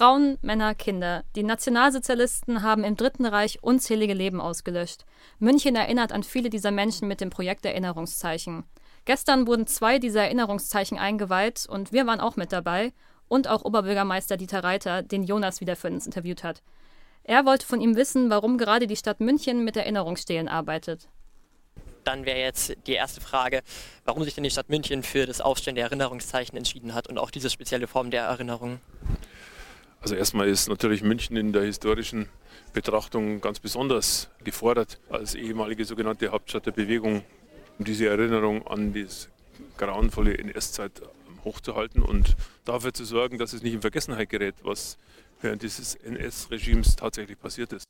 Frauen, Männer, Kinder. Die Nationalsozialisten haben im Dritten Reich unzählige Leben ausgelöscht. München erinnert an viele dieser Menschen mit dem Projekt Erinnerungszeichen. Gestern wurden zwei dieser Erinnerungszeichen eingeweiht und wir waren auch mit dabei und auch Oberbürgermeister Dieter Reiter, den Jonas wieder für uns interviewt hat. Er wollte von ihm wissen, warum gerade die Stadt München mit Erinnerungsstelen arbeitet. Dann wäre jetzt die erste Frage, warum sich denn die Stadt München für das Aufstellen der Erinnerungszeichen entschieden hat und auch diese spezielle Form der Erinnerung. Also erstmal ist natürlich München in der historischen Betrachtung ganz besonders gefordert als ehemalige sogenannte Hauptstadt der Bewegung, um diese Erinnerung an die grauenvolle NS-Zeit hochzuhalten und dafür zu sorgen, dass es nicht in Vergessenheit gerät, was während dieses NS-Regimes tatsächlich passiert ist.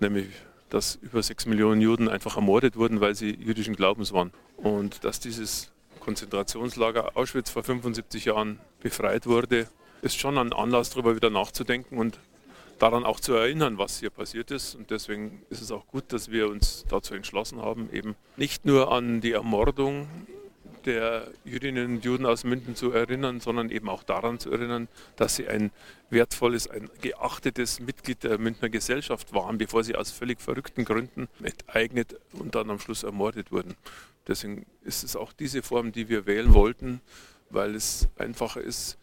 Nämlich, dass über sechs Millionen Juden einfach ermordet wurden, weil sie jüdischen Glaubens waren. Und dass dieses Konzentrationslager Auschwitz vor 75 Jahren befreit wurde ist schon ein Anlass, darüber wieder nachzudenken und daran auch zu erinnern, was hier passiert ist. Und deswegen ist es auch gut, dass wir uns dazu entschlossen haben, eben nicht nur an die Ermordung der Jüdinnen und Juden aus München zu erinnern, sondern eben auch daran zu erinnern, dass sie ein wertvolles, ein geachtetes Mitglied der Münchner Gesellschaft waren, bevor sie aus völlig verrückten Gründen enteignet und dann am Schluss ermordet wurden. Deswegen ist es auch diese Form, die wir wählen wollten, weil es einfacher ist,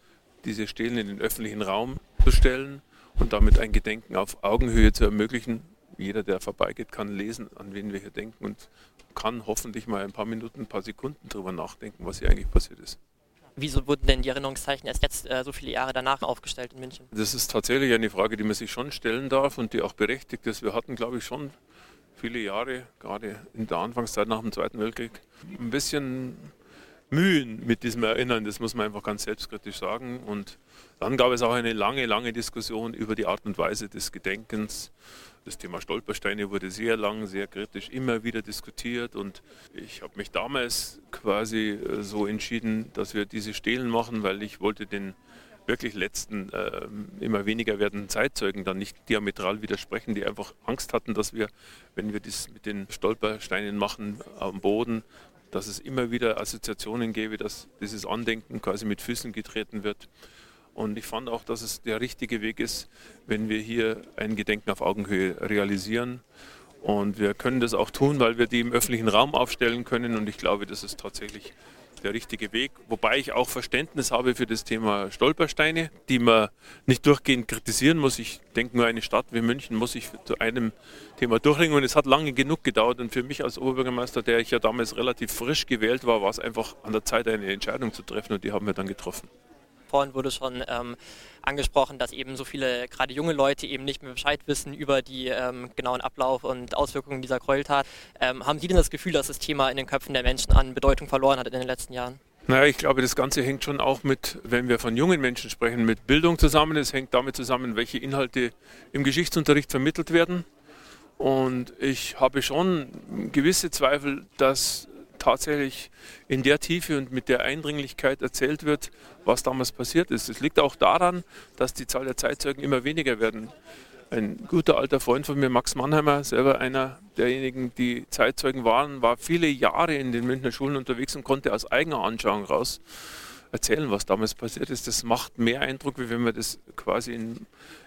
diese Stelen in den öffentlichen Raum zu stellen und damit ein Gedenken auf Augenhöhe zu ermöglichen. Jeder, der vorbeigeht, kann lesen, an wen wir hier denken und kann hoffentlich mal ein paar Minuten, ein paar Sekunden darüber nachdenken, was hier eigentlich passiert ist. Wieso wurden denn die Erinnerungszeichen erst jetzt äh, so viele Jahre danach aufgestellt in München? Das ist tatsächlich eine Frage, die man sich schon stellen darf und die auch berechtigt ist. Wir hatten, glaube ich, schon viele Jahre, gerade in der Anfangszeit nach dem Zweiten Weltkrieg, ein bisschen Mühen mit diesem Erinnern, das muss man einfach ganz selbstkritisch sagen. Und dann gab es auch eine lange, lange Diskussion über die Art und Weise des Gedenkens. Das Thema Stolpersteine wurde sehr lang, sehr kritisch immer wieder diskutiert und ich habe mich damals quasi äh, so entschieden, dass wir diese Stelen machen, weil ich wollte den wirklich letzten, äh, immer weniger werdenden Zeitzeugen dann nicht diametral widersprechen, die einfach Angst hatten, dass wir, wenn wir das mit den Stolpersteinen machen am Boden, dass es immer wieder Assoziationen gäbe, dass dieses Andenken quasi mit Füßen getreten wird. Und ich fand auch, dass es der richtige Weg ist, wenn wir hier ein Gedenken auf Augenhöhe realisieren. Und wir können das auch tun, weil wir die im öffentlichen Raum aufstellen können. Und ich glaube, das ist tatsächlich der richtige Weg. Wobei ich auch Verständnis habe für das Thema Stolpersteine, die man nicht durchgehend kritisieren muss. Ich denke nur, eine Stadt wie München muss sich zu einem Thema durchringen und es hat lange genug gedauert. Und für mich als Oberbürgermeister, der ich ja damals relativ frisch gewählt war, war es einfach an der Zeit, eine Entscheidung zu treffen und die haben wir dann getroffen. Vorhin wurde schon ähm, angesprochen, dass eben so viele, gerade junge Leute, eben nicht mehr Bescheid wissen über die ähm, genauen Ablauf und Auswirkungen dieser Gräueltat. Ähm, haben Sie denn das Gefühl, dass das Thema in den Köpfen der Menschen an Bedeutung verloren hat in den letzten Jahren? Naja, ich glaube, das Ganze hängt schon auch mit, wenn wir von jungen Menschen sprechen, mit Bildung zusammen. Es hängt damit zusammen, welche Inhalte im Geschichtsunterricht vermittelt werden. Und ich habe schon gewisse Zweifel, dass tatsächlich in der Tiefe und mit der Eindringlichkeit erzählt wird, was damals passiert ist. Es liegt auch daran, dass die Zahl der Zeitzeugen immer weniger werden. Ein guter alter Freund von mir, Max Mannheimer, selber einer derjenigen, die Zeitzeugen waren, war viele Jahre in den Münchner Schulen unterwegs und konnte aus eigener Anschauung raus erzählen, was damals passiert ist. Das macht mehr Eindruck, wie wenn man das quasi in,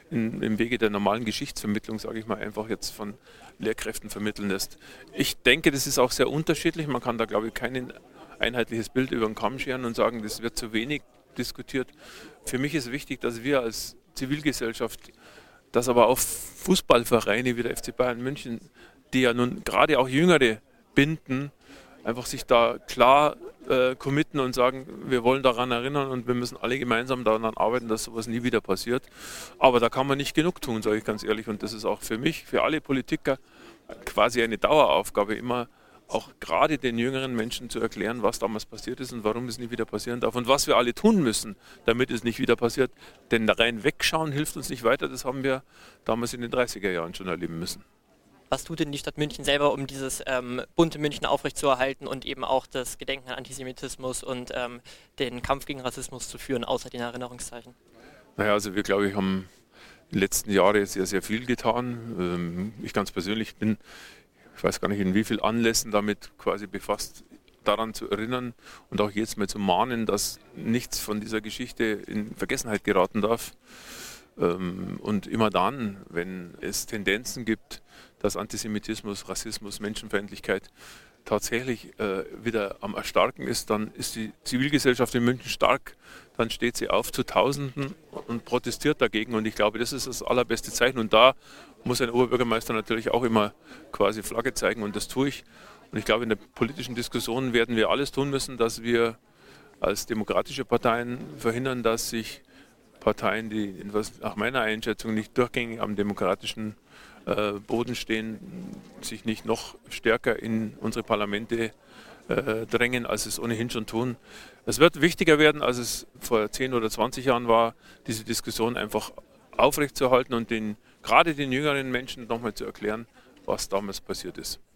in, im Wege der normalen Geschichtsvermittlung, sage ich mal, einfach jetzt von Lehrkräften vermitteln lässt. Ich denke, das ist auch sehr unterschiedlich. Man kann da, glaube ich, kein einheitliches Bild über den Kamm scheren und sagen, das wird zu wenig diskutiert. Für mich ist wichtig, dass wir als Zivilgesellschaft, dass aber auch Fußballvereine wie der FC Bayern München, die ja nun gerade auch Jüngere binden, einfach sich da klar äh, committen und sagen, wir wollen daran erinnern und wir müssen alle gemeinsam daran arbeiten, dass sowas nie wieder passiert. Aber da kann man nicht genug tun, sage ich ganz ehrlich. Und das ist auch für mich, für alle Politiker quasi eine Daueraufgabe, immer auch gerade den jüngeren Menschen zu erklären, was damals passiert ist und warum es nie wieder passieren darf und was wir alle tun müssen, damit es nicht wieder passiert. Denn rein wegschauen hilft uns nicht weiter. Das haben wir damals in den 30er Jahren schon erleben müssen. Was tut denn die Stadt München selber, um dieses ähm, bunte München aufrechtzuerhalten und eben auch das Gedenken an Antisemitismus und ähm, den Kampf gegen Rassismus zu führen, außer den Erinnerungszeichen? Naja, also wir, glaube ich, haben in den letzten Jahren sehr, sehr viel getan. Ähm, ich ganz persönlich bin, ich weiß gar nicht in wie vielen Anlässen damit quasi befasst, daran zu erinnern und auch jetzt mal zu mahnen, dass nichts von dieser Geschichte in Vergessenheit geraten darf. Ähm, und immer dann, wenn es Tendenzen gibt, dass Antisemitismus, Rassismus, Menschenfeindlichkeit tatsächlich äh, wieder am Erstarken ist, dann ist die Zivilgesellschaft in München stark, dann steht sie auf zu Tausenden und protestiert dagegen. Und ich glaube, das ist das allerbeste Zeichen. Und da muss ein Oberbürgermeister natürlich auch immer quasi Flagge zeigen und das tue ich. Und ich glaube, in der politischen Diskussion werden wir alles tun müssen, dass wir als demokratische Parteien verhindern, dass sich Parteien, die nach meiner Einschätzung nicht durchgängig am demokratischen äh, Boden stehen, sich nicht noch stärker in unsere Parlamente äh, drängen, als es ohnehin schon tun. Es wird wichtiger werden, als es vor 10 oder 20 Jahren war, diese Diskussion einfach aufrechtzuerhalten und den, gerade den jüngeren Menschen nochmal zu erklären, was damals passiert ist.